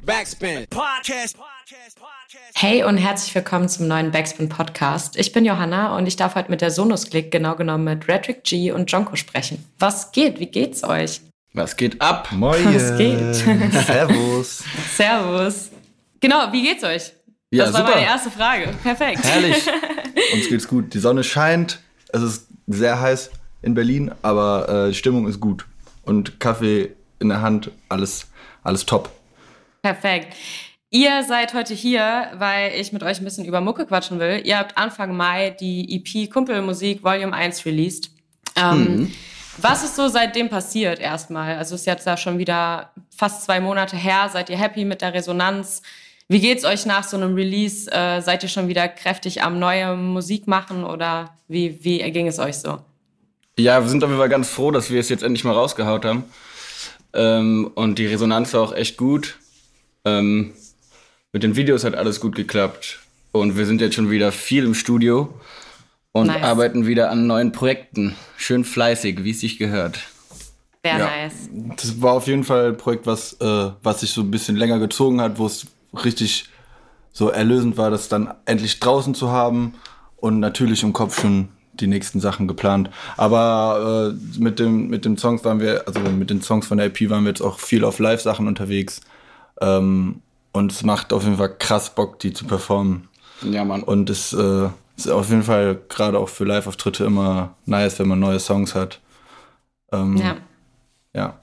Backspin. Podcast. Hey und herzlich willkommen zum neuen Backspin Podcast. Ich bin Johanna und ich darf heute mit der Sonus Click, genau genommen mit Redrick G und Jonko sprechen. Was geht? Wie geht's euch? Was geht ab? Moin. Was geht? Servus. Servus. Genau, wie geht's euch? Ja, das war super. meine erste Frage. Perfekt. Herrlich. Uns geht's gut. Die Sonne scheint. Es ist sehr heiß in Berlin, aber äh, die Stimmung ist gut. Und Kaffee in der Hand, alles, alles top. Perfekt. Ihr seid heute hier, weil ich mit euch ein bisschen über Mucke quatschen will. Ihr habt Anfang Mai die EP Kumpelmusik Volume 1 released. Ähm, Was ist so seitdem passiert erstmal? Also ist jetzt ja schon wieder fast zwei Monate her. Seid ihr happy mit der Resonanz? Wie geht's euch nach so einem Release? Äh, seid ihr schon wieder kräftig am neue Musik machen oder wie, wie ging es euch so? Ja, wir sind auf jeden Fall ganz froh, dass wir es jetzt endlich mal rausgehaut haben. Ähm, und die Resonanz war auch echt gut. Ähm, mit den Videos hat alles gut geklappt. Und wir sind jetzt schon wieder viel im Studio und Nice. arbeiten wieder an neuen Projekten. Schön fleißig, wie es sich gehört. Sehr Ja. nice. Das war auf jeden Fall ein Projekt, was, äh, was sich so ein bisschen länger gezogen hat, wo es richtig so erlösend war, das dann endlich draußen zu haben und natürlich im Kopf schon die nächsten Sachen geplant. Aber äh, mit dem mit dem Songs waren wir, also mit den Songs von der EP waren wir jetzt auch viel auf Live-Sachen unterwegs. Ähm, und es macht auf jeden Fall krass Bock, die zu performen. Ja, Mann. Und es äh, ist auf jeden Fall gerade auch für Live-Auftritte immer nice, wenn man neue Songs hat. Ähm, Ja. ja.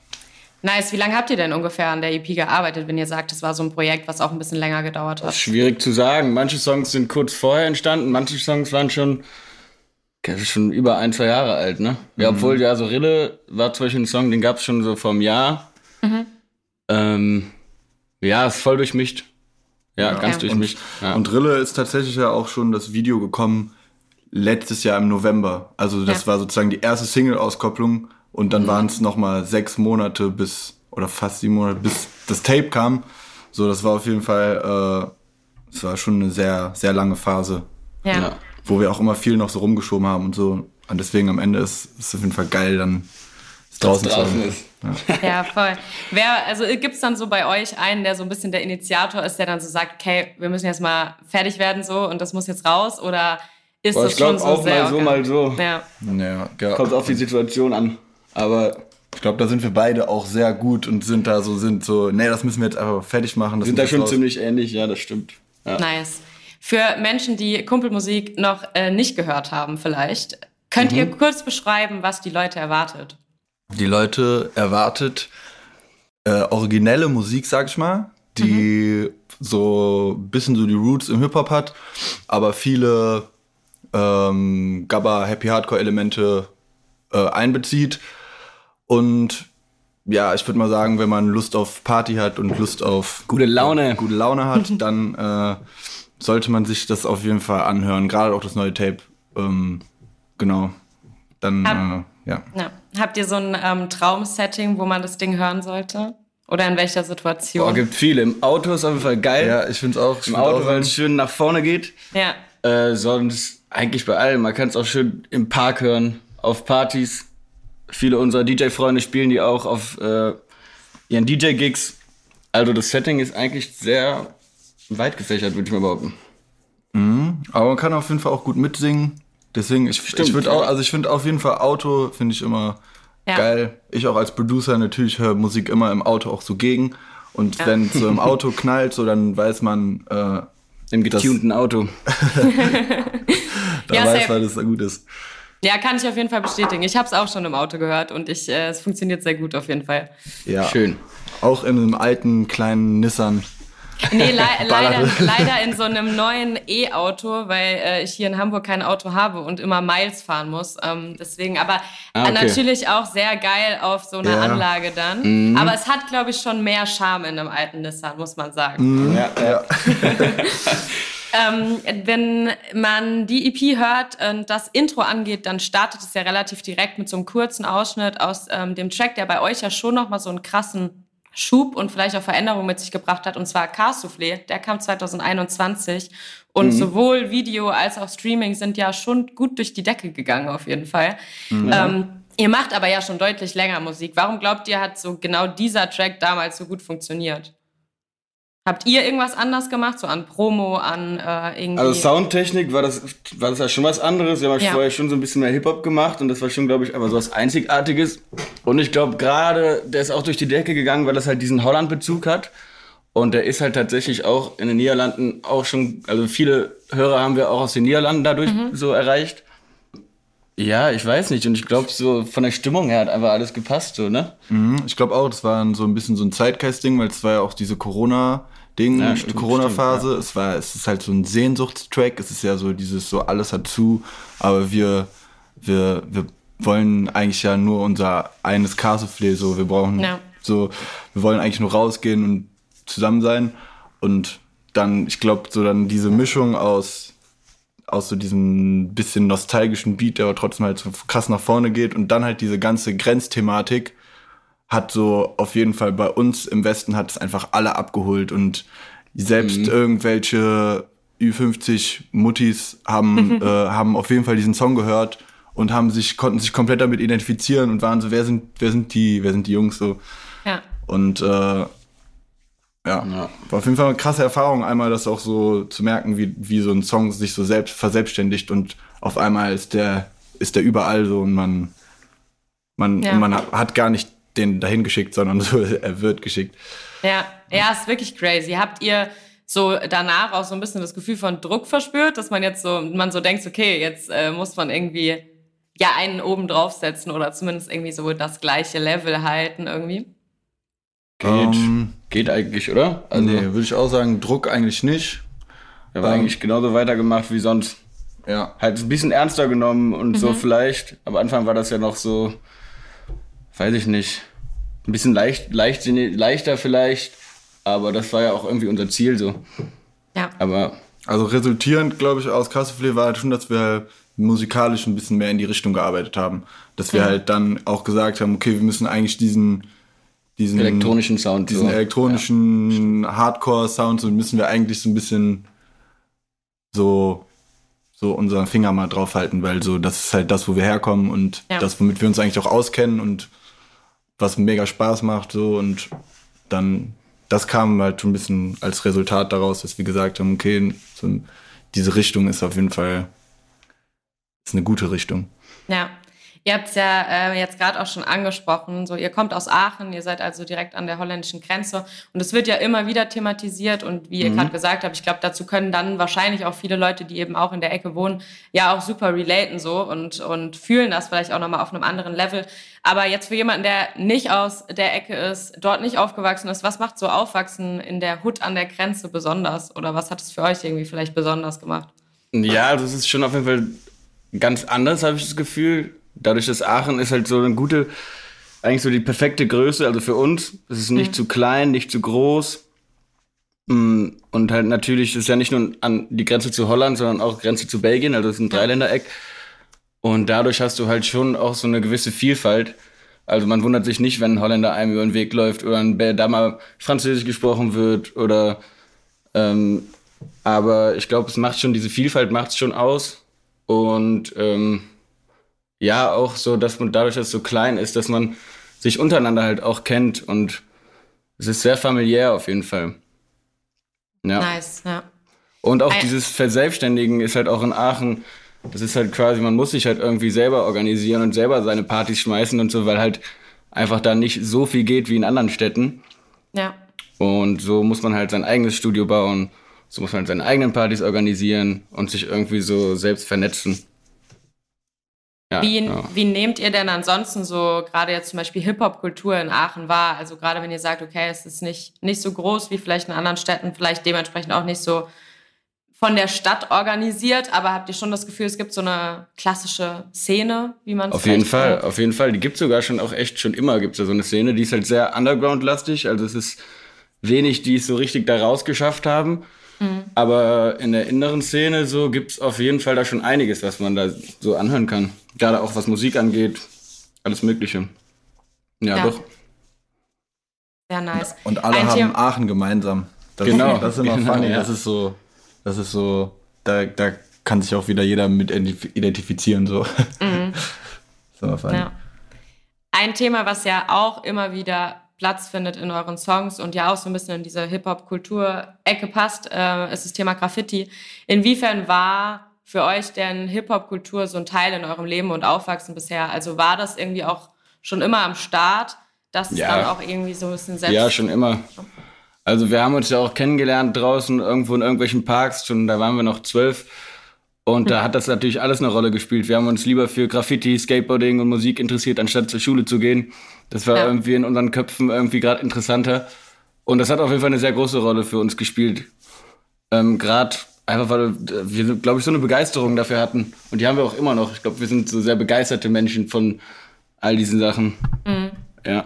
Nice. Wie lange habt ihr denn ungefähr an der EP gearbeitet, wenn ihr sagt, das war so ein Projekt, was auch ein bisschen länger gedauert hat? Schwierig zu sagen. Manche Songs sind kurz vorher entstanden, manche Songs waren schon, schon über ein, zwei Jahre alt, ne? Ja, obwohl, ja, so Rille war zum Beispiel ein Song, den gab es schon so vor einem Jahr. Ähm, ja, ist voll durchmischt. Ja, ganz Ja. durchmischt. ja. Und Rille ist tatsächlich ja auch schon das Video gekommen letztes Jahr im November. Also das Ja. war sozusagen die erste Single-Auskopplung und dann waren es nochmal sechs Monate bis, oder fast sieben Monate, bis das Tape kam. So, das war auf jeden Fall, äh, es war schon eine sehr, sehr lange Phase, Ja. ja. wo wir auch immer viel noch so rumgeschoben haben und so. Und deswegen am Ende ist es auf jeden Fall geil, dann draußen, draußen ist. Ja, voll. Wer, also gibt's dann so bei euch einen, der so ein bisschen der Initiator ist, der dann so sagt, okay, wir müssen jetzt mal fertig werden so und das muss jetzt raus? Oder ist Boah, das ich glaube schon so auch sehr mal so, mal so. Ja. Ja, ja. Kommt auf die Situation an. Aber Ich glaube, da sind wir beide auch sehr gut und sind da so, sind so, nee, das müssen wir jetzt einfach fertig machen. Das sind da schon raus. ziemlich ähnlich, ja, das stimmt. Ja. Nice. Für Menschen, die Kumpelmusik noch äh, nicht gehört haben, vielleicht, könnt Mhm. ihr kurz beschreiben, was die Leute erwartet? Die Leute erwartet äh, originelle Musik, sag ich mal, die so ein bisschen so die Roots im Hip-Hop hat, aber viele ähm, Gabba Happy Hardcore Elemente äh, einbezieht. Und ja, ich würde mal sagen, wenn man Lust auf Party hat und Lust auf Gute Laune. gute Laune hat, dann äh, sollte man sich das auf jeden Fall anhören. Gerade auch das neue Tape. Ähm, genau. Dann, äh, ja. Ja. Habt ihr so ein ähm, Traumsetting, wo man das Ding hören sollte? Oder in welcher Situation? Boah, gibt viele. Im Auto ist auf jeden Fall geil. Ja, ich finde es auch. Im Auto, weil es schön nach vorne geht. ja. Äh, sonst eigentlich bei allem. Man kann es auch schön im Park hören, auf Partys. Viele unserer DJ-Freunde spielen die auch auf äh, ihren DJ-Gigs. Also das Setting ist eigentlich sehr weit gefächert, würde ich mal behaupten. Aber man kann auf jeden Fall auch gut mitsingen. Deswegen, ich, Stimmt, ich würde auch, also ich finde auf jeden Fall Auto, finde ich immer Ja. geil. Ich auch als Producer natürlich höre Musik immer im Auto auch so gegen. Und Ja. wenn es so im Auto knallt, so dann weiß man, äh, Im getunten Auto. da Ja, weiß safe. man, dass es gut ist. Ja, kann ich auf jeden Fall bestätigen. Ich habe es auch schon im Auto gehört und ich, äh, es funktioniert sehr gut auf jeden Fall. Ja. Schön. Auch in einem alten kleinen Nissan. Nee, le leider, leider in so einem neuen E-Auto, weil äh, ich hier in Hamburg kein Auto habe und immer Miles fahren muss. Ähm, deswegen, aber Ah, okay. natürlich auch sehr geil auf so einer Ja. Anlage dann. Aber es hat, glaube ich, schon mehr Charme in einem alten Nissan, muss man sagen. Ja, ja. Ähm, wenn man die EP hört und das Intro angeht, dann startet es ja relativ direkt mit so einem kurzen Ausschnitt aus ähm, dem Track, der bei euch ja schon nochmal so einen krassen Schub und vielleicht auch Veränderung mit sich gebracht hat, und zwar Car Soufflé. Der kam 2021 und sowohl Video als auch Streaming sind ja schon gut durch die Decke gegangen auf jeden Fall. Ähm, ihr macht aber ja schon deutlich länger Musik. Warum glaubt ihr, hat so genau dieser Track damals so gut funktioniert? Habt ihr irgendwas anders gemacht, so an Promo, an äh, irgendwie? Also Soundtechnik war das, war das ja schon was anderes. Wir haben ja. vorher schon so ein bisschen mehr Hip-Hop gemacht und das war schon, glaube ich, aber so was Einzigartiges. Und ich glaube gerade, der ist auch durch die Decke gegangen, weil das halt diesen Holland-Bezug hat. Und der ist halt tatsächlich auch in den Niederlanden auch schon, also viele Hörer haben wir auch aus den Niederlanden dadurch mhm. so erreicht. Ja, ich weiß nicht. Und ich glaube, so von der Stimmung her hat einfach alles gepasst, so, ne? Mhm, ich glaube auch, das war so ein bisschen so ein Zeitgeist-Ding, weil es war ja auch diese Corona-Ding, ja, Corona-Phase. Ja. Es war, es ist halt so ein Sehnsuchtstrack. Es ist ja so dieses, so alles hat zu, aber wir, wir, wir wollen eigentlich ja nur unser eines Casofle, so, wir brauchen ja. so, wir wollen eigentlich nur rausgehen und zusammen sein. Und dann, ich glaube, so dann diese Mischung aus aus so diesem bisschen nostalgischen Beat, der aber trotzdem halt so krass nach vorne geht und dann halt diese ganze Grenzthematik hat so auf jeden Fall bei uns im Westen hat es einfach alle abgeholt und selbst mhm. irgendwelche Ü50 Muttis haben, mhm. äh, haben auf jeden Fall diesen Song gehört und haben sich, konnten sich komplett damit identifizieren und waren so, wer sind, wer sind die, wer sind die Jungs so. Ja. Und äh, ja. ja. War auf jeden Fall eine krasse Erfahrung, einmal das auch so zu merken, wie, wie so ein Song sich so selbst verselbstständigt und auf einmal ist der, ist der überall so und man, man, ja. und man hat gar nicht den dahin geschickt, sondern so, er wird geschickt. Ja, ja, ist wirklich crazy. Habt ihr so danach auch so ein bisschen das Gefühl von Druck verspürt, dass man jetzt so, man so denkt, okay, jetzt äh, muss man irgendwie ja einen oben draufsetzen oder zumindest irgendwie so das gleiche Level halten irgendwie? Geht, um, ähm, geht eigentlich, oder? Also, nee, würde ich auch sagen, Druck eigentlich nicht. Wir haben um, eigentlich genauso weitergemacht wie sonst. Ja. Halt ein bisschen ernster genommen und mhm. so vielleicht. Am Anfang war das ja noch so, weiß ich nicht, ein bisschen leicht, leicht, leichter vielleicht. Aber das war ja auch irgendwie unser Ziel so. Ja. Aber. Also resultierend, glaube ich, aus Kasseflee war halt schon, dass wir musikalisch ein bisschen mehr in die Richtung gearbeitet haben. Dass wir mhm. halt dann auch gesagt haben, okay, wir müssen eigentlich diesen diesen elektronischen Sound, diesen so. elektronischen ja. Hardcore-Sound, so müssen wir eigentlich so ein bisschen so so unseren Finger mal draufhalten, weil so das ist halt das, wo wir herkommen und ja. das, womit wir uns eigentlich auch auskennen und was mega Spaß macht so und dann das kam halt schon ein bisschen als Resultat daraus, dass wir gesagt haben, okay, so diese Richtung ist auf jeden Fall ist eine gute Richtung. Ja, Ihr habt es ja äh, jetzt gerade auch schon angesprochen, so ihr kommt aus Aachen, ihr seid also direkt an der holländischen Grenze und es wird ja immer wieder thematisiert und wie ihr mhm. gerade gesagt habt, ich glaube, dazu können dann wahrscheinlich auch viele Leute, die eben auch in der Ecke wohnen, ja auch super relaten so und, und fühlen das vielleicht auch nochmal auf einem anderen Level. Aber jetzt für jemanden, der nicht aus der Ecke ist, dort nicht aufgewachsen ist, was macht so Aufwachsen in der Hut an der Grenze besonders oder was hat es für euch irgendwie vielleicht besonders gemacht? Ja, also es ist schon auf jeden Fall ganz anders, habe ich das Gefühl dadurch, dass Aachen ist halt so eine gute, eigentlich so die perfekte Größe, also für uns. Es ist nicht mhm. zu klein, nicht zu groß. Mm, und halt natürlich ist ja nicht nur an die Grenze zu Holland, sondern auch Grenze zu Belgien, also es ist ein Dreiländereck. Und dadurch hast du halt schon auch so eine gewisse Vielfalt. Also man wundert sich nicht, wenn ein Holländer einem über den Weg läuft oder ein da mal Französisch gesprochen wird oder ähm, aber ich glaube, es macht schon, diese Vielfalt macht es schon aus. Und ähm, ja auch so, dass man dadurch, dass es so klein ist, dass man sich untereinander halt auch kennt und es ist sehr familiär auf jeden Fall. Ja. Nice, ja. Und auch dieses Verselbstständigen ist halt auch in Aachen, das ist halt quasi, man muss sich halt irgendwie selber organisieren und selber seine Partys schmeißen und so, weil halt einfach da nicht so viel geht wie in anderen Städten. Ja. Und so muss man halt sein eigenes Studio bauen, so muss man halt seine eigenen Partys organisieren und sich irgendwie so selbst vernetzen. Ja, wie, ja. wie nehmt ihr denn ansonsten so gerade jetzt zum Beispiel Hip-Hop-Kultur in Aachen wahr? Also gerade wenn ihr sagt, okay, es ist nicht, nicht so groß wie vielleicht in anderen Städten, vielleicht dementsprechend auch nicht so von der Stadt organisiert, aber habt ihr schon das Gefühl, es gibt so eine klassische Szene, wie man es Auf jeden Fall, kennt? auf jeden Fall. Die gibt es sogar schon auch echt schon immer gibt es da so eine Szene, die ist halt sehr underground-lastig, also es ist wenig, die es so richtig da rausgeschafft haben. Mhm. Aber in der inneren Szene so gibt es auf jeden Fall da schon einiges, was man da so anhören kann. Gerade auch was Musik angeht, alles Mögliche. Ja, ja. doch. Sehr nice. Und alle Ein haben Thema. Aachen gemeinsam. Das genau. Ist, das ist immer genau, funny. Ja. Das ist so, das ist so, da, da kann sich auch wieder jeder mit identifizieren. So. Mhm. so funny. Ja. Ein Thema, was ja auch immer wieder Platz findet in euren Songs und ja auch so ein bisschen in diese Hip-Hop-Kultur-Ecke passt, äh, ist das Thema Graffiti. Inwiefern war für euch denn Hip-Hop-Kultur so ein Teil in eurem Leben und Aufwachsen bisher? Also war das irgendwie auch schon immer am Start, dass es Ja. dann auch irgendwie so ein bisschen selbst... Ja, schon immer. Also wir haben uns ja auch kennengelernt draußen irgendwo in irgendwelchen Parks, schon da waren wir noch zwölf. Und da hat das natürlich alles eine Rolle gespielt. Wir haben uns lieber für Graffiti, Skateboarding und Musik interessiert, anstatt zur Schule zu gehen. Das war Ja. irgendwie in unseren Köpfen irgendwie gerade interessanter. Und das hat auf jeden Fall eine sehr große Rolle für uns gespielt. Ähm, gerade einfach, weil wir, glaube ich, so eine Begeisterung dafür hatten. Und die haben wir auch immer noch. Ich glaube, wir sind so sehr begeisterte Menschen von all diesen Sachen. Ja.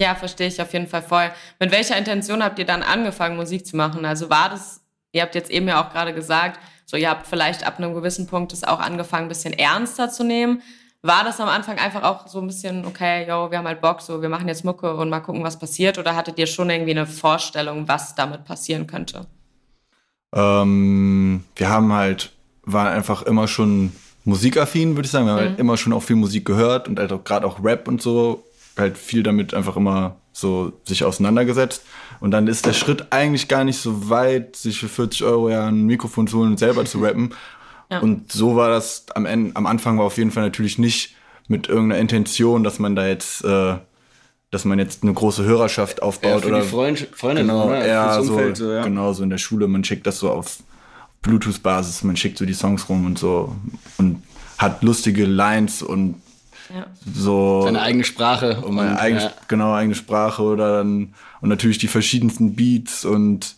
Ja, verstehe ich auf jeden Fall voll. Mit welcher Intention habt ihr dann angefangen, Musik zu machen? Also war das, ihr habt jetzt eben ja auch gerade gesagt, so ihr habt vielleicht ab einem gewissen Punkt es auch angefangen, ein bisschen ernster zu nehmen. War das am Anfang einfach auch so ein bisschen, okay, yo, wir haben halt Bock, so wir machen jetzt Mucke und mal gucken, was passiert? Oder hattet ihr schon irgendwie eine Vorstellung, was damit passieren könnte? Ähm, wir haben halt, waren einfach immer schon musikaffin, würde ich sagen. Wir haben halt immer schon auch viel Musik gehört und halt auch gerade auch Rap und so, halt viel damit einfach immer so sich auseinandergesetzt. Und dann ist der Schritt eigentlich gar nicht so weit, sich für 40 Euro ja ein Mikrofon zu holen und selber zu rappen. Ja. Und so war das am Ende, am Anfang war auf jeden Fall natürlich nicht mit irgendeiner Intention, dass man da jetzt, äh, dass man jetzt eine große Hörerschaft aufbaut für oder die Freund, Freunde, Genau, ne? eher so, Umfeld, so, ja. genau so in der Schule. Man schickt das so auf Bluetooth-Basis, man schickt so die Songs rum und so und hat lustige Lines und Ja. so Seine eigene Sprache. und meine eigene, ja. genau eigene Sprache oder dann und natürlich die verschiedensten Beats und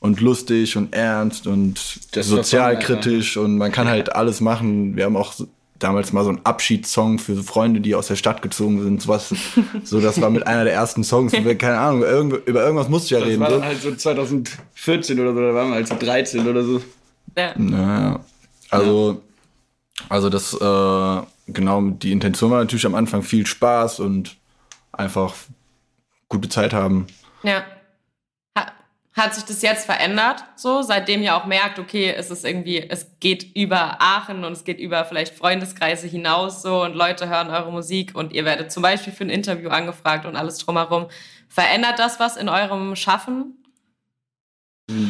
und lustig und ernst und Das sozialkritisch und man kann halt alles machen. Wir haben auch damals mal so einen Abschiedssong für Freunde, die aus der Stadt gezogen sind, sowas. so, das war mit einer der ersten Songs. wir, keine Ahnung, irgend, über irgendwas musste ich ja Das reden. war So. dann halt so 2014 oder so, da waren wir halt so 13 oder so. Ja. Naja. Also, also das, äh, genau, die Intention war natürlich am Anfang viel Spaß und einfach gute Zeit haben. Ja. Ha- Hat sich das jetzt verändert, so, seitdem ihr auch merkt, okay, es ist irgendwie, es geht über Aachen und es geht über vielleicht Freundeskreise hinaus, so, und Leute hören eure Musik und ihr werdet zum Beispiel für ein Interview angefragt und alles drumherum. Verändert das was in eurem Schaffen?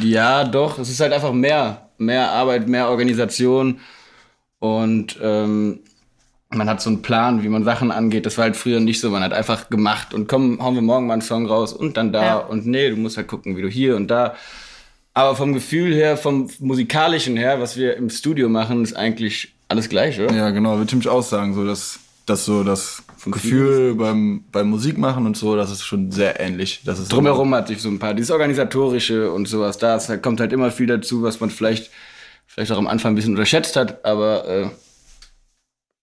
Ja, doch. Es ist halt einfach mehr. Mehr Arbeit, mehr Organisation. Und ähm, man hat so einen Plan, wie man Sachen angeht. Das war halt früher nicht so. Man hat einfach gemacht und komm, hauen wir morgen mal einen Song raus und dann da. Ja. Und nee, du musst halt gucken, wie du hier und da. Aber vom Gefühl her, vom musikalischen her, was wir im Studio machen, ist eigentlich alles gleich, oder? Ja, genau, würde ich auch sagen, so dass, dass so das Gefühl beim, beim Musikmachen und so, das ist schon sehr ähnlich. Das ist Drumherum hatte ich so ein paar, dieses Organisatorische und sowas, da kommt halt immer viel dazu, was man vielleicht, vielleicht auch am Anfang ein bisschen unterschätzt hat, aber äh,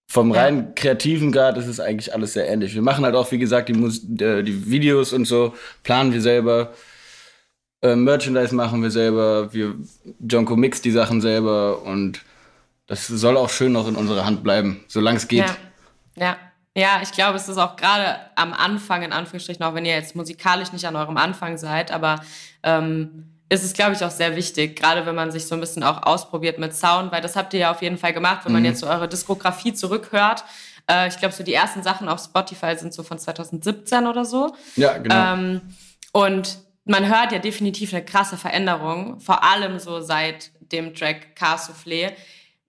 vom Ja. rein kreativen Grad ist es eigentlich alles sehr ähnlich. Wir machen halt auch, wie gesagt, die, Mus äh, die Videos und so, planen wir selber, äh, Merchandise machen wir selber, wir, Jonko mixt die Sachen selber und das soll auch schön noch in unserer Hand bleiben, solange es geht. Ja. Ja. Ja, ich glaube, es ist auch gerade am Anfang, in Anführungsstrichen, auch wenn ihr jetzt musikalisch nicht an eurem Anfang seid, aber ähm, ist es, glaube ich, auch sehr wichtig, gerade wenn man sich so ein bisschen auch ausprobiert mit Sound, weil das habt ihr ja auf jeden Fall gemacht, wenn man jetzt so eure Diskografie zurückhört. Äh, ich glaube, so die ersten Sachen auf Spotify sind so von 2017 oder so. Ja, genau. Ähm, und man hört ja definitiv eine krasse Veränderung, vor allem so seit dem Track Car Soufflé.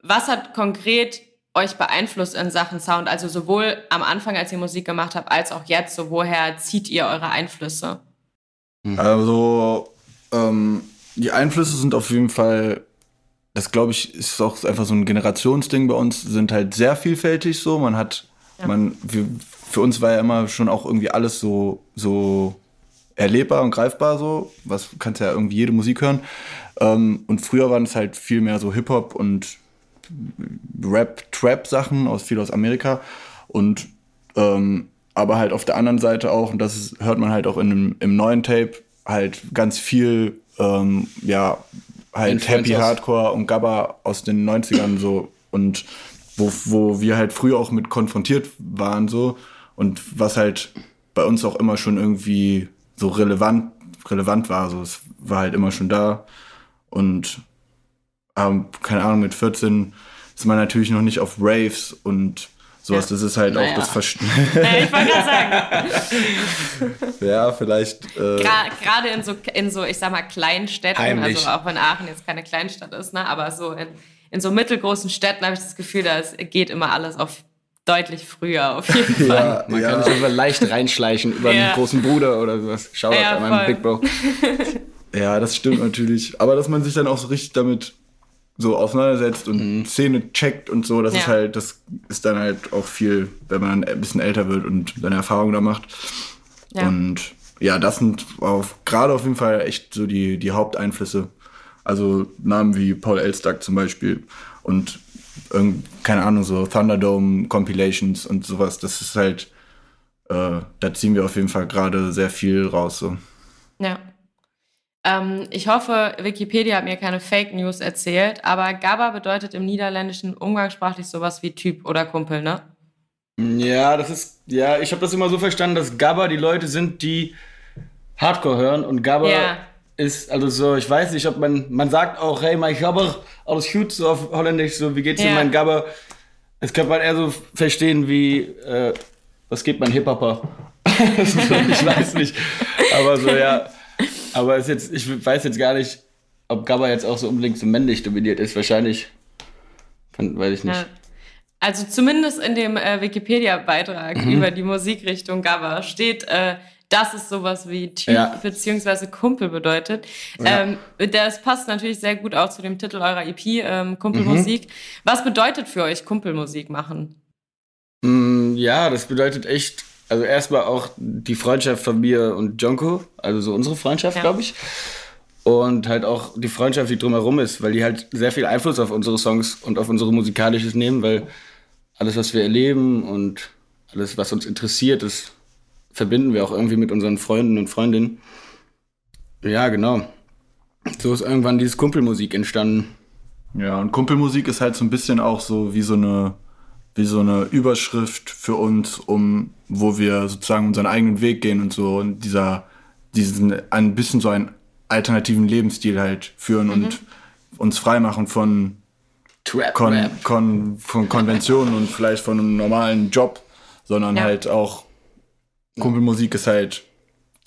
Was hat konkret euch beeinflusst in Sachen Sound? Also sowohl am Anfang, als ihr Musik gemacht habt, als auch jetzt, so woher zieht ihr eure Einflüsse? Also, ähm, die Einflüsse sind auf jeden Fall, das glaube ich, ist auch einfach so ein Generationsding bei uns, sind halt sehr vielfältig so. Man hat, man, wir, für uns war ja immer schon auch irgendwie alles so, so erlebbar und greifbar so. Was kannst ja irgendwie jede Musik hören. Ähm, und früher waren es halt viel mehr so Hip-Hop und Rap-Trap-Sachen aus viel aus Amerika. Und ähm, aber halt auf der anderen Seite auch, und das hört man halt auch in im neuen Tape, halt ganz viel, ähm, ja, halt Influence Happy Hardcore und Gabba aus den 90ern so und wo, wo wir halt früher auch mit konfrontiert waren so und was halt bei uns auch immer schon irgendwie so relevant, relevant war, so. Es war halt immer schon da und ähm, keine Ahnung, mit 14 ist man natürlich noch nicht auf Raves und Sowas, das ist halt Naja. auch das Verst Äh, ich wollte gerade sagen, Ja, vielleicht. Äh, gerade in so, in so, ich sag mal, kleinen Städten, Heimlich. also auch wenn Aachen jetzt keine Kleinstadt ist, ne, aber so in, in so mittelgroßen Städten habe ich das Gefühl, da geht immer alles auf deutlich früher auf jeden Fall. ja, Man ja. kann sich einfach leicht reinschleichen über Ja. einen großen Bruder oder sowas. Schau Ja, an meinem voll. Big Bro. Ja, das stimmt natürlich. Aber dass man sich dann auch so richtig damit so auseinandersetzt und Szene checkt und so, das Ja. ist halt, das ist dann halt auch viel, wenn man ein bisschen älter wird und seine Erfahrungen da macht. Ja. Und ja, das sind auf, gerade auf jeden Fall echt so die, die Haupteinflüsse. Also Namen wie Paul Elstak zum Beispiel und irgend, keine Ahnung, so Thunderdome Compilations und sowas. Das ist halt, äh, da ziehen wir auf jeden Fall gerade sehr viel raus. So. Ja. Ähm, ich hoffe, Wikipedia hat mir keine Fake News erzählt, aber Gabba bedeutet im Niederländischen umgangssprachlich sowas wie Typ oder Kumpel, ne? Ja, das ist, ja, ich habe das immer so verstanden, dass Gabba die Leute sind, die Hardcore hören und Gabba Ja. ist, also so, ich weiß nicht, ob man, man sagt auch, hey, mein Gabber, alles gut, so auf Holländisch, so, wie geht's dir, Ja. mein Gabber? Das könnte man eher so verstehen wie, äh, was geht mein Hip-Hopper? ich weiß nicht, aber so, ja, aber ist jetzt, ich weiß jetzt gar nicht, ob Gabba jetzt auch so unbedingt so männlich dominiert ist, wahrscheinlich, kann, weiß ich nicht. Ja. Also zumindest in dem äh, Wikipedia-Beitrag Mhm. über die Musikrichtung Gabba steht, äh, dass es sowas wie Typ Ja. beziehungsweise Kumpel bedeutet. Ja. Ähm, das passt natürlich sehr gut auch zu dem Titel eurer EP, ähm, Kumpelmusik. Mhm. Was bedeutet für euch Kumpelmusik machen? Mm, Ja, das bedeutet echt, also erstmal auch die Freundschaft von mir und Jonko, also so unsere Freundschaft, Ja. glaube ich. Und halt auch die Freundschaft, die drumherum ist, weil die halt sehr viel Einfluss auf unsere Songs und auf unsere Musikalisches nehmen, weil alles, was wir erleben und alles, was uns interessiert, das verbinden wir auch irgendwie mit unseren Freunden und Freundinnen. Ja, genau. So ist irgendwann dieses Kumpelmusik entstanden. Ja, und Kumpelmusik ist halt so ein bisschen auch so wie so eine, wie so eine Überschrift für uns, um, wo wir sozusagen unseren eigenen Weg gehen und so und dieser, diesen, ein bisschen so einen alternativen Lebensstil halt führen und uns freimachen von, Trap, Kon. Kon von Konventionen und vielleicht von einem normalen Job, sondern Ja. halt auch Kumpelmusik ist halt,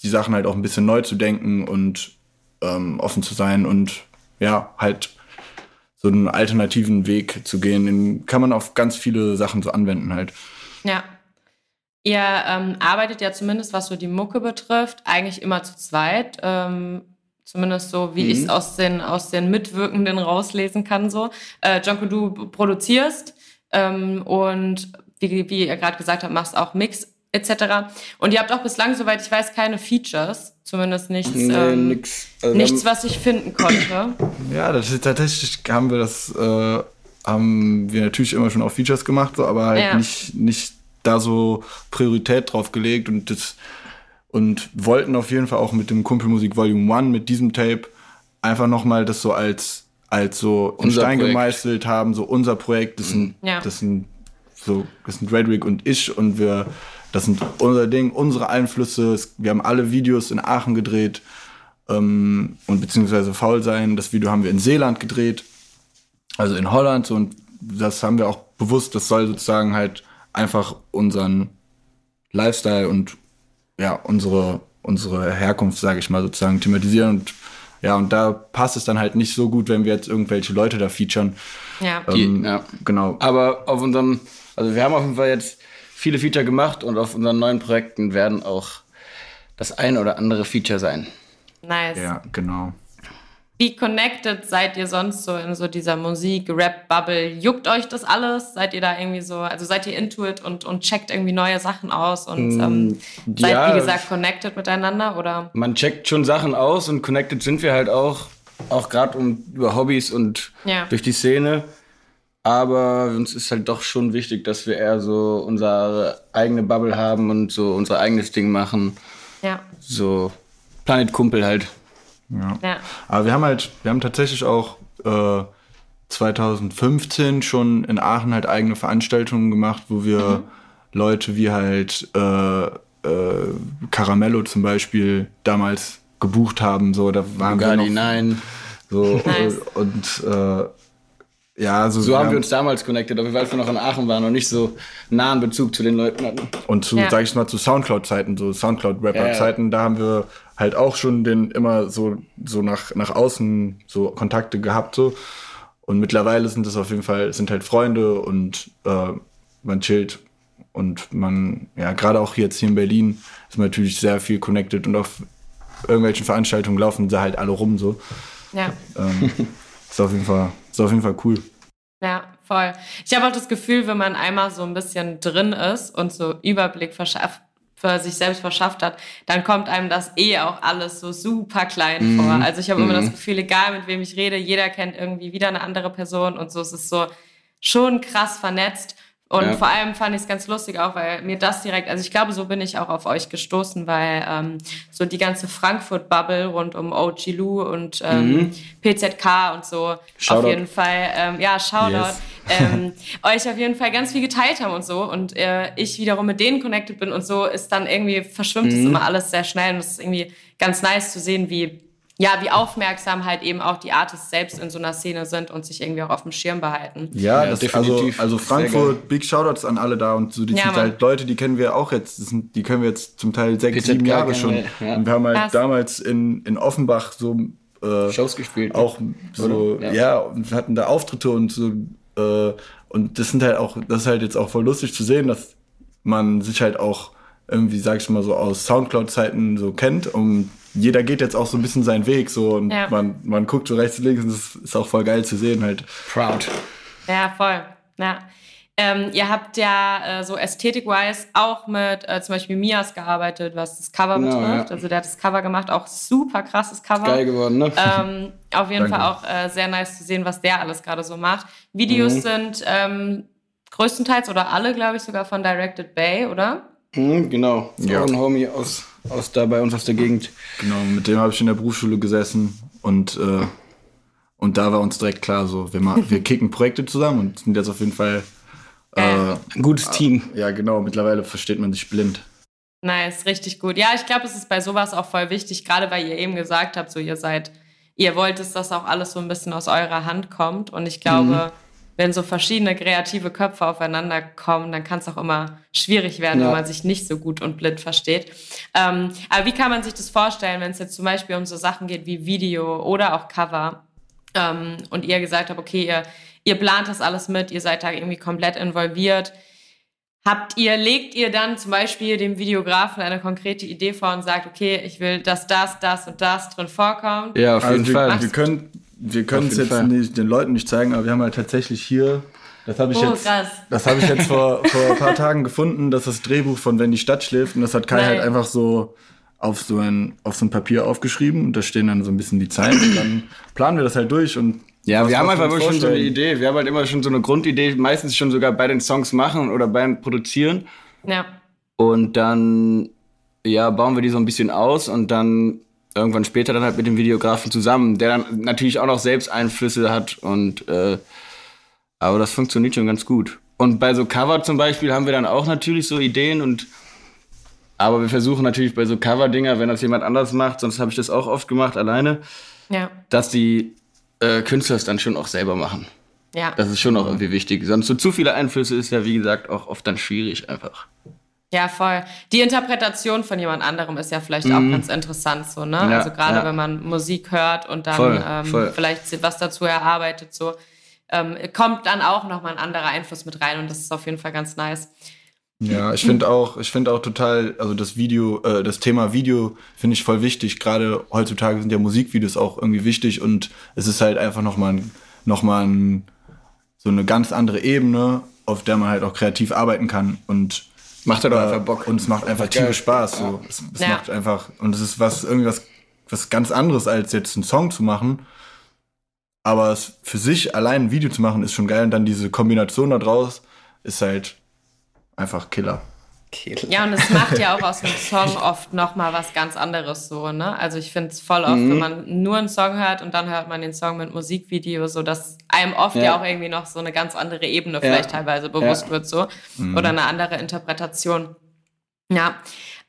die Sachen halt auch ein bisschen neu zu denken und ähm, offen zu sein und ja, halt so einen alternativen Weg zu gehen. Den kann man auf ganz viele Sachen so anwenden halt. Ja. Ihr ähm, arbeitet ja zumindest, was so die Mucke betrifft, eigentlich immer zu zweit. Ähm, zumindest so, wie ich es aus den, aus den Mitwirkenden rauslesen kann. So. Äh, Jonko, du produzierst ähm, und wie, wie ihr gerade gesagt habt, machst auch Mix etc. Und ihr habt auch bislang, soweit ich weiß, keine Features. Zumindest nichts, Nee, ähm, nix. Also nichts was ich finden konnte. Ja, das tatsächlich haben wir das, äh, haben wir natürlich immer schon auf Features gemacht, so, aber halt Ja. nicht, nicht da so Priorität drauf gelegt und das und wollten auf jeden Fall auch mit dem Kumpelmusik Volume 1, mit diesem Tape, einfach nochmal das so als, als so in Unser Stein Projekt. gemeißelt haben, so unser Projekt, das sind, Ja. das sind so, das sind Redrick und ich und wir, das sind unser Ding, unsere Einflüsse, wir haben alle Videos in Aachen gedreht, ähm, und beziehungsweise faul sein. Das Video haben wir in Seeland gedreht, also in Holland. So, und das haben wir auch bewusst. Das soll sozusagen halt einfach unseren Lifestyle und ja unsere unsere Herkunft, sage ich mal, sozusagen thematisieren. Und ja, und da passt es dann halt nicht so gut, wenn wir jetzt irgendwelche Leute da featuren. Ja. Die- Ähm, ja. Genau. Aber auf unserem, also wir haben auf jeden Fall jetzt viele Feature gemacht und auf unseren neuen Projekten werden auch das ein oder andere Feature sein. Nice. Ja, genau. Wie connected seid ihr sonst so in so dieser Musik-Rap-Bubble? Juckt euch das alles? Seid ihr da irgendwie so, also seid ihr into it und, und checkt irgendwie neue Sachen aus und ähm, seid, ja. wie gesagt, connected miteinander oder? Man checkt schon Sachen aus und connected sind wir halt auch, auch gerade um, über Hobbys und Ja. durch die Szene. Aber uns ist halt doch schon wichtig, dass wir eher so unsere eigene Bubble haben und so unser eigenes Ding machen. Ja. So Planet Kumpel halt. Ja. Aber wir haben halt, wir haben tatsächlich auch äh, 2015 schon in Aachen halt eigene Veranstaltungen gemacht, wo wir Leute wie halt äh, äh, Caramello zum Beispiel damals gebucht haben. So, da waren wir Bugatti, noch nein. so Nice. und äh, Ja, also So haben wir uns damals connected, aber weil wir noch in Aachen waren und nicht so nahen Bezug zu den Leuten hatten. Und zu, Ja. sag ich mal, zu Soundcloud-Zeiten, so Soundcloud-Rapper-Zeiten, da haben wir halt auch schon den immer so, so nach, nach außen so Kontakte gehabt, so. Und mittlerweile sind das auf jeden Fall, sind halt Freunde und äh, man chillt und man, ja, gerade auch jetzt hier in Berlin ist man natürlich sehr viel connected und auf irgendwelchen Veranstaltungen laufen sie halt alle rum, so. Ja. Ähm, ist auf jeden Fall, ist auf jeden Fall cool. Ja, voll. Ich habe auch das Gefühl, wenn man einmal so ein bisschen drin ist und so Überblick verschafft, für sich selbst verschafft hat, dann kommt einem das eh auch alles so super klein vor. Also ich habe immer das Gefühl, egal mit wem ich rede, jeder kennt irgendwie wieder eine andere Person und so. Es ist so schon krass vernetzt. Und Ja. vor allem fand ich es ganz lustig auch, weil mir das direkt, also ich glaube, so bin ich auch auf euch gestoßen, weil ähm, so die ganze Frankfurt-Bubble rund um OG Lou und ähm, PZK und so Shoutout. auf jeden Fall, ähm, ja, Shoutout, Yes. ähm, euch auf jeden Fall ganz viel geteilt haben und so und äh, ich wiederum mit denen connected bin und so ist dann irgendwie, verschwimmt es immer alles sehr schnell und es ist irgendwie ganz nice zu sehen, wie ja, wie aufmerksam halt eben auch die Artists selbst in so einer Szene sind und sich irgendwie auch auf dem Schirm behalten. Ja, Ja, das, definitiv. Also, also. Frankfurt, Big Shoutouts an alle da und so. Die Ja, sind halt Leute, die kennen wir auch jetzt. Das sind, die können wir jetzt zum Teil sechs, sieben Jahre schon. ja. Und wir haben halt Krass. damals in, in Offenbach so äh, Shows gespielt. auch so, Oder? ja. Ja. und hatten da Auftritte und so. Äh, und das sind halt auch, das ist halt jetzt auch voll lustig zu sehen, dass man sich halt auch irgendwie, sag ich mal, so aus Soundcloud-Zeiten so kennt. Und jeder geht jetzt auch so ein bisschen seinen Weg so und Ja. man, man guckt so rechts und links und das ist auch voll geil zu sehen halt. Proud. Ja, voll. Ja. Ähm, ihr habt ja äh, so ästhetik-wise auch mit äh, zum Beispiel Mias gearbeitet, was das Cover Genau, betrifft. ja. Also der hat das Cover gemacht, auch super krasses Cover. Geil geworden, ne? Ähm, auf jeden Danke. Fall auch äh, sehr nice zu sehen, was der alles gerade so macht. Videos Mhm. sind ähm, größtenteils oder alle, glaube ich, sogar von Directed Bay, oder? Mhm, genau. Ja. Auch ein Homie aus, aus da bei uns aus der Gegend. Genau, mit dem habe ich in der Berufsschule gesessen und, äh, und da war uns direkt klar, so, wir, ma- wir kicken Projekte zusammen und sind jetzt auf jeden Fall. Äh. Ein gutes Team. ja, genau, mittlerweile versteht man sich blind. Nice, richtig gut. Ja, ich glaube, es ist bei sowas auch voll wichtig, gerade weil ihr eben gesagt habt, so ihr seid, ihr wollt es, dass auch alles so ein bisschen aus eurer Hand kommt. Und ich glaube, wenn so verschiedene kreative Köpfe aufeinander kommen, dann kann es auch immer schwierig werden, Ja. wenn man sich nicht so gut und blind versteht. Ähm, aber wie kann man sich das vorstellen, wenn es jetzt zum Beispiel um so Sachen geht wie Video oder auch Cover? ähm, und ihr gesagt habt, okay, ihr, ihr plant das alles mit, ihr seid da irgendwie komplett involviert. Habt ihr, legt ihr dann zum Beispiel dem Videografen eine konkrete Idee vor und sagt, okay, ich will, dass das, das und das drin vorkommt? Ja, auf Also jeden wir, Fall. wir können wir können es jetzt nicht, den Leuten nicht zeigen, aber wir haben halt tatsächlich hier, das habe ich Oh, jetzt, krass. das habe ich jetzt vor, vor ein paar Tagen gefunden, dass das Drehbuch von Wenn die Stadt schläft und das hat Kai Nein. halt einfach so auf so ein auf so ein Papier aufgeschrieben und da stehen dann so ein bisschen die Zeilen und dann planen wir das halt durch und Ja, was- wir haben uns wirklich schon so eine. Idee. Wir haben halt immer schon so eine Grundidee, meistens schon sogar bei den Songs machen oder beim Produzieren. Ja. Und dann, ja, bauen wir die so ein bisschen aus und dann irgendwann später dann halt mit dem Videografen zusammen, der dann natürlich auch noch selbst Einflüsse hat und, äh, aber das funktioniert schon ganz gut. Und bei so Cover zum Beispiel haben wir dann auch natürlich so Ideen und, aber wir versuchen natürlich bei so Cover-Dinger, wenn das jemand anders macht, sonst habe ich das auch oft gemacht alleine, Ja. dass die äh, Künstler es dann schon auch selber machen. Ja. Das ist schon auch irgendwie wichtig. Sonst so zu viele Einflüsse ist ja, wie gesagt, auch oft dann schwierig einfach. Ja, voll. Die Interpretation von jemand anderem ist ja vielleicht auch ganz interessant so, ne? Mhm. Ja, also gerade ja. wenn man Musik hört und dann Voll, ähm, voll. vielleicht was dazu erarbeitet, so ähm, kommt dann auch nochmal ein anderer Einfluss mit rein und das ist auf jeden Fall ganz nice. Ja, ich finde auch, ich finde auch total, also das Video, äh, das Thema Video finde ich voll wichtig. Gerade heutzutage sind ja Musikvideos auch irgendwie wichtig und es ist halt einfach nochmal ein, noch mal ein, so eine ganz andere Ebene, auf der man halt auch kreativ arbeiten kann und Macht halt auch äh, einfach Bock. und es macht einfach tierisch Spaß. So. Es, es Ja. macht einfach und es ist was irgendwie was, was ganz anderes als jetzt einen Song zu machen. Aber es für sich allein ein Video zu machen ist schon geil und dann diese Kombination da draus ist halt einfach Killer. Ja, und es macht ja auch aus einem Song oft nochmal was ganz anderes so, ne? Also ich finde es voll oft, wenn man nur einen Song hört und dann hört man den Song mit Musikvideo, so dass einem oft ja, Ja. auch irgendwie noch so eine ganz andere Ebene vielleicht teilweise bewusst Ja. wird so oder eine andere Interpretation. Ja.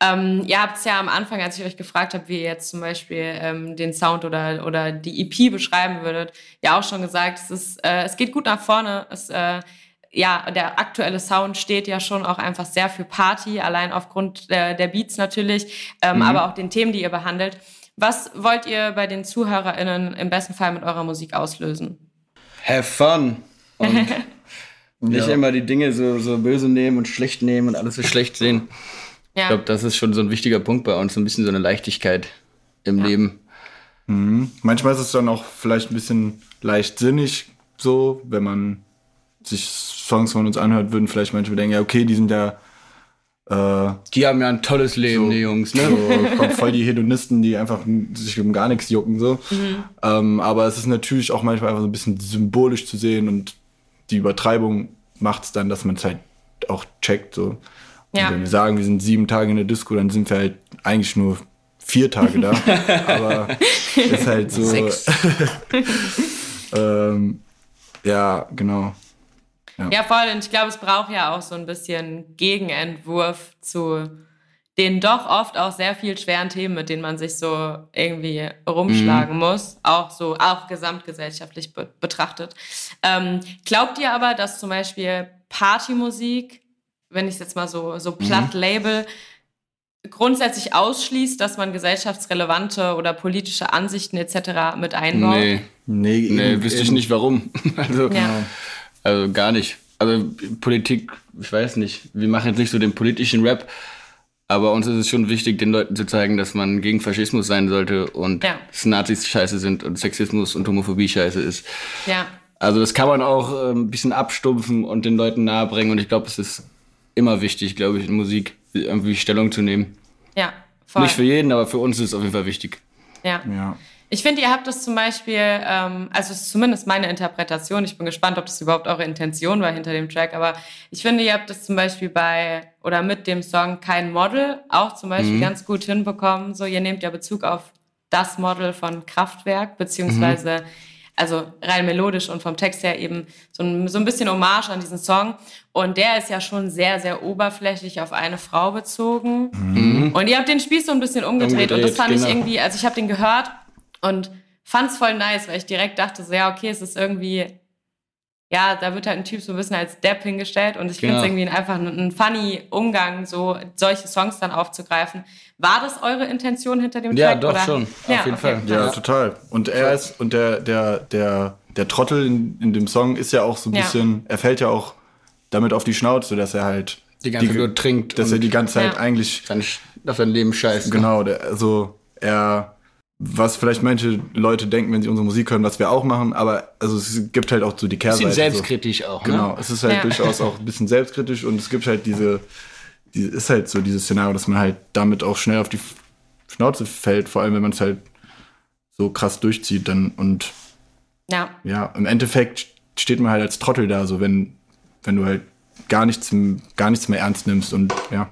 Ähm, ihr habt es ja am Anfang, als ich euch gefragt habe, wie ihr jetzt zum Beispiel ähm, den Sound oder, oder die EP beschreiben würdet, ja auch schon gesagt, es, ist, äh, es geht gut nach vorne. Es, äh, ja, der aktuelle Sound steht ja schon auch einfach sehr für Party, allein aufgrund der, der Beats natürlich, ähm, mhm. aber auch den Themen, die ihr behandelt. Was wollt ihr bei den ZuhörerInnen im besten Fall mit eurer Musik auslösen? Have fun. Und nicht ja. immer die Dinge so, so böse nehmen und schlecht nehmen und alles so schlecht sehen. Ja. Ich glaube, das ist schon so ein wichtiger Punkt bei uns, so ein bisschen so eine Leichtigkeit im ja. Leben. Mhm. Manchmal ist es dann auch vielleicht ein bisschen leichtsinnig, so, wenn man sich Songs von uns anhört, würden vielleicht manche denken, ja, okay, die sind ja. Äh, die haben ja ein tolles Leben, so, die Jungs, ne? So, kommt voll die Hedonisten, die einfach sich um gar nichts jucken, so. Mhm. Ähm, aber es ist natürlich auch manchmal einfach so ein bisschen symbolisch zu sehen und die Übertreibung macht es dann, dass man es halt auch checkt, so. Ja. Und wenn wir sagen, wir sind sieben Tage in der Disco, dann sind wir halt eigentlich nur vier Tage da. aber ist halt so. Ähm, ja, genau. Ja. ja, voll. Und ich glaube, es braucht ja auch so ein bisschen Gegenentwurf zu den doch oft auch sehr viel schweren Themen, mit denen man sich so irgendwie rumschlagen mhm. muss, auch so, auch gesamtgesellschaftlich be betrachtet. Ähm, glaubt ihr aber, dass zum Beispiel Partymusik, wenn ich es jetzt mal so, so platt mhm. label, grundsätzlich ausschließt, dass man gesellschaftsrelevante oder politische Ansichten etc. mit einbaut? Nee, nee, nee wüsste ich nicht warum. also, ja. Also gar nicht. Also Politik, ich weiß nicht, wir machen jetzt nicht so den politischen Rap, aber uns ist es schon wichtig, den Leuten zu zeigen, dass man gegen Faschismus sein sollte und ja. dass Nazis scheiße sind und Sexismus und Homophobie scheiße ist. Ja. Also das kann man auch äh, ein bisschen abstumpfen und den Leuten nahebringen und ich glaube, es ist immer wichtig, glaube ich, in Musik irgendwie Stellung zu nehmen. Ja, voll. Nicht für jeden, aber für uns ist es auf jeden Fall wichtig. Ja. ja. Ich finde, ihr habt das zum Beispiel, ähm, also es ist zumindest meine Interpretation, ich bin gespannt, ob das überhaupt eure Intention war hinter dem Track, aber ich finde, ihr habt das zum Beispiel bei oder mit dem Song Kein Model auch zum Beispiel mhm. ganz gut hinbekommen. So, ihr nehmt ja Bezug auf das Model von Kraftwerk, beziehungsweise mhm also rein melodisch und vom Text her eben so ein, so ein bisschen Hommage an diesen Song. Und der ist ja schon sehr, sehr oberflächlich auf eine Frau bezogen. Mhm. Und ihr habt den Spieß so ein bisschen umgedreht. umgedreht und das fand genau. ich irgendwie, also ich habe den gehört und fand es voll nice, weil ich direkt dachte so, ja, okay, es ist irgendwie ja, da wird halt ein Typ so ein bisschen als Depp hingestellt und ich genau. finde es irgendwie einfach ein, ein, funny Umgang, so solche Songs dann aufzugreifen. War das eure Intention hinter dem ja, Track? Ja, doch oder? schon, ja, auf jeden okay. Fall. Ja, total. Und er ist, und der, der, der, der Trottel in, in dem Song ist ja auch so ein bisschen, er fällt ja auch damit auf die Schnauze, dass er halt die ganze Zeit nur trinkt. Dass er die ganze Zeit eigentlich sein, auf sein Leben scheißt. Genau, der, also er was vielleicht manche Leute denken, wenn sie unsere Musik hören, was wir auch machen, aber also es gibt halt auch so die Kehrseite. Bisschen selbstkritisch so. auch, ne? Genau, es ist halt ja. durchaus auch ein bisschen selbstkritisch und es gibt halt diese, die ist halt so dieses Szenario, dass man halt damit auch schnell auf die Schnauze fällt, vor allem wenn man es halt so krass durchzieht dann und ja. ja, im Endeffekt steht man halt als Trottel da, so wenn, wenn du halt gar nichts, gar nichts mehr ernst nimmst und ja.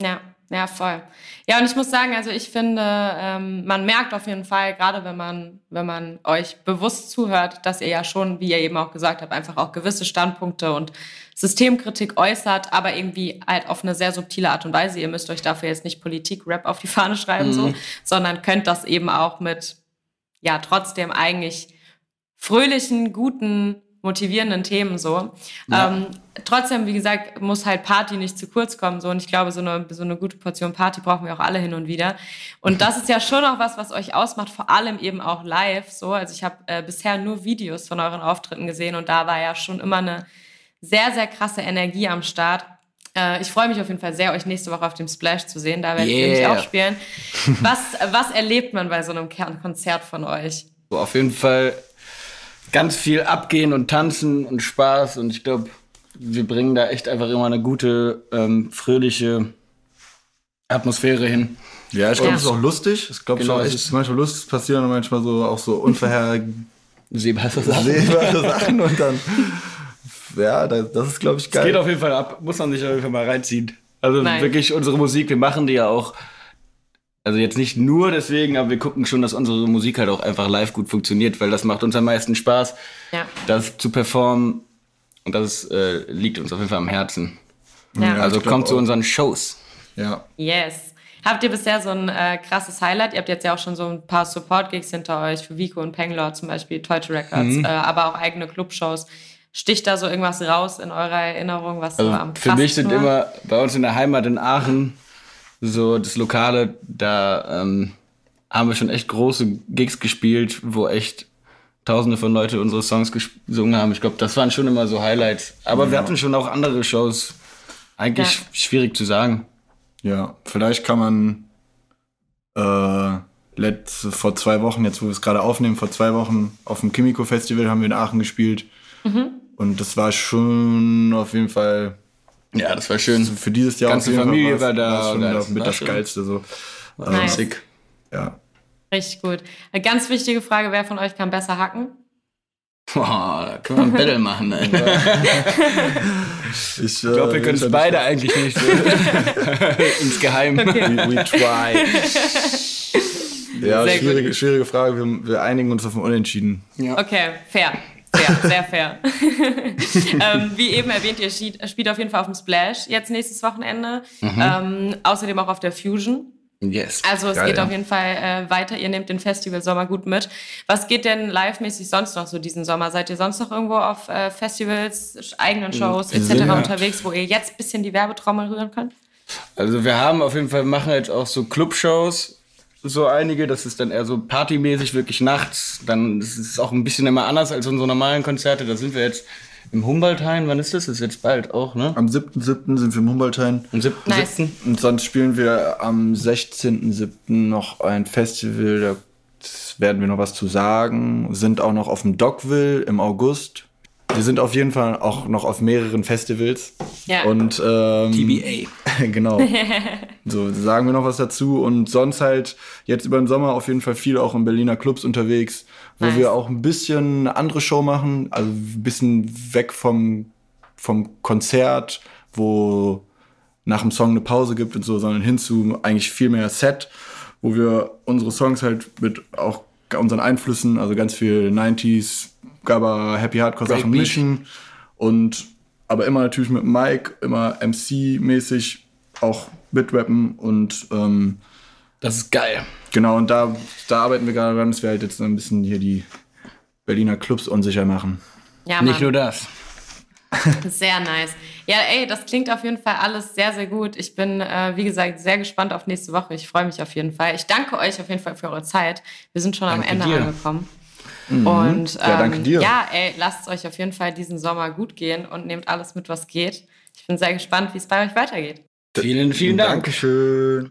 Ja. Ja, voll. Ja, und ich muss sagen, also ich finde, ähm, man merkt auf jeden Fall, gerade wenn man, wenn man euch bewusst zuhört, dass ihr ja schon, wie ihr eben auch gesagt habt, einfach auch gewisse Standpunkte und Systemkritik äußert, aber irgendwie halt auf eine sehr subtile Art und Weise. Ihr müsst euch dafür jetzt nicht Politik-Rap auf die Fahne schreiben, mhm. so, sondern könnt das eben auch mit, ja, trotzdem eigentlich fröhlichen, guten motivierenden Themen so. Ja. Ähm, trotzdem, wie gesagt, muss halt Party nicht zu kurz kommen so. Und ich glaube, so eine, so eine gute Portion Party brauchen wir auch alle hin und wieder. Und das ist ja schon auch was, was euch ausmacht, vor allem eben auch live so. Also ich habe äh, bisher nur Videos von euren Auftritten gesehen und da war ja schon immer eine sehr, sehr krasse Energie am Start. Äh, ich freue mich auf jeden Fall sehr, euch nächste Woche auf dem Splash zu sehen. Da werde yeah. ich nämlich auch spielen. Was, was erlebt man bei so einem Konzert von euch? Auf jeden Fall ganz viel abgehen und tanzen und Spaß und ich glaube, wir bringen da echt einfach immer eine gute, ähm, fröhliche Atmosphäre hin. Ja, ich glaube, es ist auch lustig. Ich glaube genau, schon, echt manchmal lustig passieren und manchmal so auch so unvorhersehbare Sachen. Sachen und dann ja, das ist glaube ich geil. Es geht auf jeden Fall ab, muss man sich auf jeden Fall mal reinziehen. Also Nein. wirklich unsere Musik, wir machen die ja auch also jetzt nicht nur deswegen, aber wir gucken schon, dass unsere Musik halt auch einfach live gut funktioniert, weil das macht uns am meisten Spaß, ja. das zu performen. Und das äh, liegt uns auf jeden Fall am Herzen. Ja. Also kommt zu unseren Shows. Ja. Yes. Habt ihr bisher so ein äh, krasses Highlight? Ihr habt jetzt ja auch schon so ein paar Support-Gigs hinter euch für Vico und Penglor zum Beispiel, Teute Records, mhm. äh, aber auch eigene Clubshows. Sticht da so irgendwas raus in eurer Erinnerung, was also so am Für mich sind war? immer bei uns in der Heimat in Aachen so das Lokale, da ähm, haben wir schon echt große Gigs gespielt, wo echt Tausende von Leute unsere Songs gesungen haben. Ich glaube, das waren schon immer so Highlights. Aber ja. wir hatten schon auch andere Shows. Eigentlich ja. schwierig zu sagen. Ja, vielleicht kann man äh, letzt, vor zwei Wochen, jetzt wo wir es gerade aufnehmen, vor zwei Wochen auf dem Kimiko Festival haben wir in Aachen gespielt. Mhm. Und das war schon auf jeden Fall. Ja, das war schön. Für dieses Jahr. Ganze Familie war da. War schon das, mit das Geilste so. Nice. Sick. Ja. Richtig gut. Eine ganz wichtige Frage, wer von euch kann besser hacken? Boah, da können wir ein Battle machen, ich äh, glaube, wir können es beide eigentlich nicht. So. Insgeheim. Okay. We, we try. ja, schwierige, schwierige Frage. Wir, wir, einigen uns auf ein Unentschieden. Ja. Okay, fair. Fair, sehr fair. ähm, wie eben erwähnt, ihr spielt auf jeden Fall auf dem Splash jetzt nächstes Wochenende. Mhm. Ähm, außerdem auch auf der Fusion. Yes. Also es Geil, geht ja. auf jeden Fall äh, weiter. Ihr nehmt den Festival Sommer gut mit. Was geht denn live-mäßig sonst noch so diesen Sommer? Seid ihr sonst noch irgendwo auf äh, Festivals, eigenen Shows etc. Ja. unterwegs, wo ihr jetzt ein bisschen die Werbetrommel rühren könnt? Also wir haben auf jeden Fall, machen jetzt auch so Clubshows, so einige. Das ist dann eher so partymäßig, wirklich nachts. Dann das ist es auch ein bisschen immer anders als unsere normalen Konzerte. Da sind wir jetzt im Humboldthain, wann ist das? Das ist jetzt bald auch, ne? Am 7.7. sind wir im Humboldthain. Am 7.7. Nice. Und sonst spielen wir am 16.7. noch ein Festival, da werden wir noch was zu sagen. Sind auch noch auf dem Dockville im August. Wir sind auf jeden Fall auch noch auf mehreren Festivals. Ja. Und ähm, TBA. genau. so sagen wir noch was dazu. Und sonst halt jetzt über den Sommer auf jeden Fall viel auch in Berliner Clubs unterwegs, wo nice. wir auch ein bisschen eine andere Show machen. Also ein bisschen weg vom, vom Konzert, wo nach dem Song eine Pause gibt und so, sondern hin zu eigentlich viel mehr Set, wo wir unsere Songs halt mit auch unseren Einflüssen, also ganz viel 90s, Gabba, Happy Hardcore Sachen mischen und aber immer natürlich mit Mike, immer MC-mäßig auch mitrappen und ähm, das ist geil. Genau, und da, da arbeiten wir gerade dran, dass wir halt jetzt ein bisschen hier die Berliner Clubs unsicher machen. Ja, Mann. Nicht nur das. Sehr nice. Ja, ey, das klingt auf jeden Fall alles sehr, sehr gut. Ich bin, äh, wie gesagt, sehr gespannt auf nächste Woche. Ich freue mich auf jeden Fall. Ich danke euch auf jeden Fall für eure Zeit. Wir sind schon danke am Ende dir. angekommen. Mhm. Und ähm, ja, danke dir. Ja, ey, lasst euch auf jeden Fall diesen Sommer gut gehen und nehmt alles mit, was geht. Ich bin sehr gespannt, wie es bei euch weitergeht. Vielen, vielen Dank. Dankeschön.